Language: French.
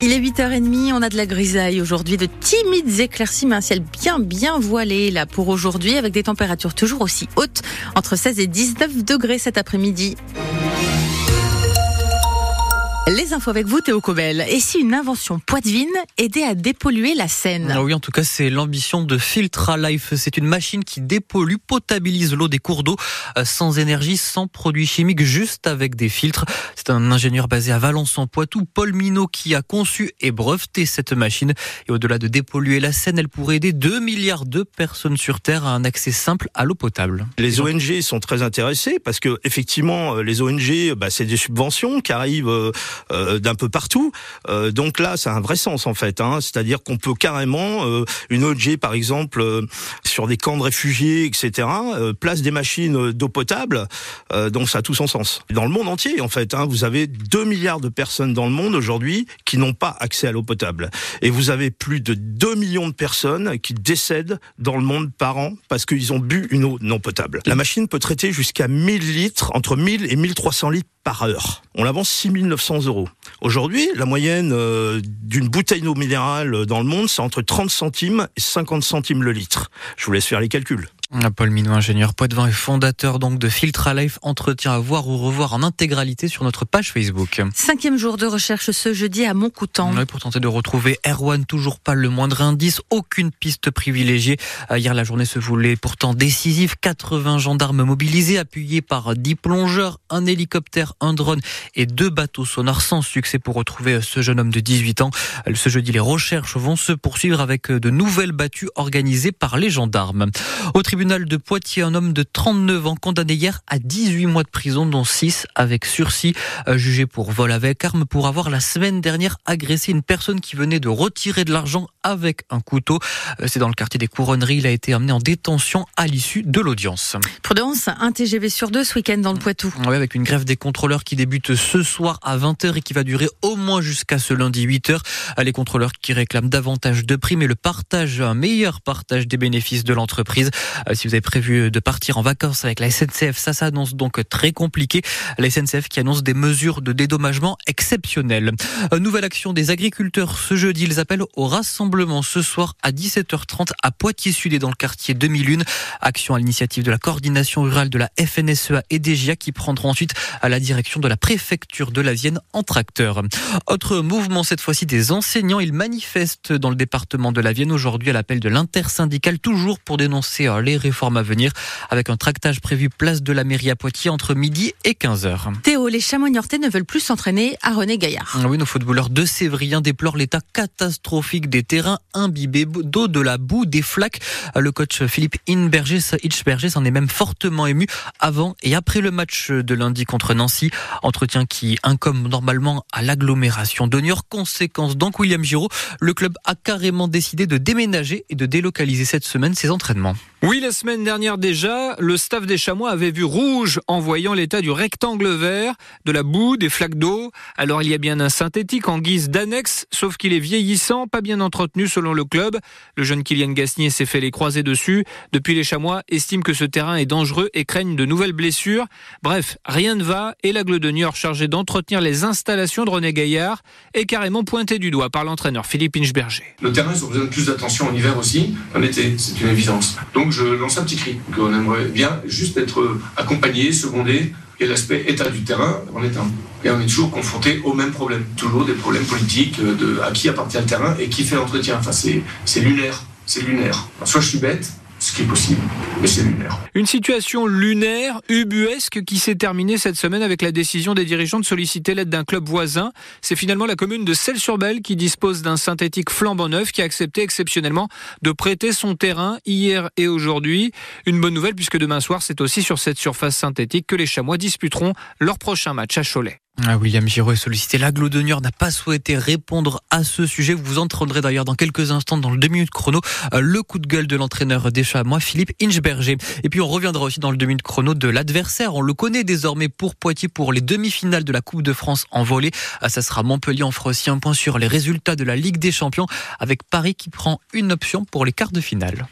Il est 8h30, on a de la grisaille aujourd'hui, de timides éclaircies, mais un ciel bien bien voilé là pour aujourd'hui, avec des températures toujours aussi hautes, entre 16 et 19 degrés cet après-midi. Les infos avec vous, Théo Cobel. Et si une invention poitevine aidait à dépolluer la Seine ah Oui, en tout cas, c'est l'ambition de Filtra Life. C'est une machine qui dépollue, potabilise l'eau des cours d'eau euh, sans énergie, sans produits chimiques, juste avec des filtres. C'est un ingénieur basé à Valence en Poitou, Paul Minot, qui a conçu et breveté cette machine. Et au-delà de dépolluer la Seine, elle pourrait aider 2 milliards de personnes sur Terre à un accès simple à l'eau potable. Les ONG sont très intéressées parce que effectivement, euh, les ONG, bah, c'est des subventions qui arrivent euh, d'un peu partout. Euh, donc là, ça a un vrai sens en fait. Hein. C'est-à-dire qu'on peut carrément euh, une ONG, par exemple, sur des camps de réfugiés, etc., place des machines d'eau potable. donc ça a tout son sens. Dans le monde entier, en fait, hein, vous avez 2 milliards de personnes dans le monde aujourd'hui qui n'ont pas accès à l'eau potable. Et vous avez plus de 2 millions de personnes qui décèdent dans le monde par an parce qu'ils ont bu une eau non potable. La machine peut traiter jusqu'à 1000 litres, entre 1000 et 1300 litres heure. On l'avance 6900 euros. Aujourd'hui, la moyenne euh, d'une bouteille d'eau minérale dans le monde, c'est entre 30 centimes et 50 centimes le litre. Je vous laisse faire les calculs. Paul Minot, ingénieur Poitvin et fondateur donc de Filtra Life, entretien à voir ou revoir en intégralité sur notre page Facebook. Cinquième jour de recherche ce jeudi à Montcoutan. Oui, pour tenter de retrouver Erwan, toujours pas le moindre indice, aucune piste privilégiée. Euh, hier, la journée se voulait pourtant décisive. 80 gendarmes mobilisés, appuyés par 10 plongeurs, un hélicoptère, un drone et deux bateaux sonars sans succès pour retrouver euh, ce jeune homme de 18 ans. Euh, ce jeudi, les recherches vont se poursuivre avec de nouvelles battues organisées par les gendarmes. Au tribunal de Poitiers, un homme de 39 ans condamné hier à 18 mois de prison, dont 6 avec sursis, euh, jugé pour vol avec arme pour avoir la semaine dernière agressé une personne qui venait de retirer de l'argent avec un couteau. Euh, c'est dans le quartier des Couronneries. Il a été amené en détention à l'issue de l'audience. Prudence, un TGV sur deux ce week-end dans le Poitou. Oui, avec une grève des contrôleurs qui débute ce soir à 20h et qui va durer au moins jusqu'à ce lundi 8h. Les contrôleurs qui réclament davantage de primes et le partage, un meilleur partage des bénéfices de l'entreprise. Euh, si vous avez prévu de partir en vacances avec la SNCF, ça s'annonce donc très compliqué. La SNCF qui annonce des mesures de dédommagement exceptionnelles. Nouvelle action des agriculteurs ce jeudi. Ils appellent au rassemblement ce soir à 17h30 à Poitiers-Sud et dans le quartier 2001. Action à l'initiative de la coordination rurale de la FNSEA et DGA qui prendront ensuite à la direction de la préfecture de la Vienne en tracteur. Autre mouvement cette fois-ci des enseignants. Ils manifestent dans le département de la Vienne aujourd'hui à l'appel de l'intersyndicale toujours pour dénoncer euh, les réformes à venir avec un tractage prévu place de la mairie à Poitiers entre midi et 15h. Les chamois niortais ne veulent plus s'entraîner à René Gaillard. Ah oui, nos footballeurs de Sévrien déplorent l'état catastrophique des terrains imbibés d'eau, de la boue, des flaques. Le coach Philippe Inberger, s'en est même fortement ému avant et après le match de lundi contre Nancy. Entretien qui incombe normalement à l'agglomération de Niort. Conséquence donc, William Giraud, le club a carrément décidé de déménager et de délocaliser cette semaine ses entraînements. Oui, la semaine dernière déjà, le staff des Chamois avait vu rouge en voyant l'état du rectangle vert, de la boue, des flaques d'eau. Alors il y a bien un synthétique en guise d'annexe, sauf qu'il est vieillissant, pas bien entretenu selon le club. Le jeune Kylian Gasnier s'est fait les croiser dessus. Depuis, les Chamois estiment que ce terrain est dangereux et craignent de nouvelles blessures. Bref, rien ne va et la de Niort chargée d'entretenir les installations de René Gaillard est carrément pointé du doigt par l'entraîneur Philippe Inchberger. Le terrain, ils ont besoin de plus d'attention en hiver aussi, en été, c'est une évidence. Donc je lance un petit cri. On aimerait bien juste être accompagné, secondé, et l'aspect état du terrain en est un. Et on est toujours confronté au même problème. Toujours des problèmes politiques de à qui appartient le terrain et qui fait l'entretien. Enfin, c'est lunaire. C'est lunaire. soit je suis bête, Une situation lunaire, ubuesque, qui s'est terminée cette semaine avec la décision des dirigeants de solliciter l'aide d'un club voisin. C'est finalement la commune de Celles-sur-Belle qui dispose d'un synthétique flambant neuf qui a accepté exceptionnellement de prêter son terrain hier et aujourd'hui. Une bonne nouvelle puisque demain soir, c'est aussi sur cette surface synthétique que les Chamois disputeront leur prochain match à Cholet. Ah, William Giraud est sollicité. L'aglo de n'a pas souhaité répondre à ce sujet. Vous entendrez d'ailleurs dans quelques instants, dans le 2 minutes chrono, euh, le coup de gueule de l'entraîneur des Chamois, Philippe Inchberger. Et puis on reviendra aussi dans le 2 minutes chrono de l'adversaire. On le connaît désormais pour Poitiers pour les demi-finales de la Coupe de France en volée. Ah, ça sera Montpellier. On fera aussi un point sur les résultats de la Ligue des Champions avec Paris qui prend une option pour les quarts de finale.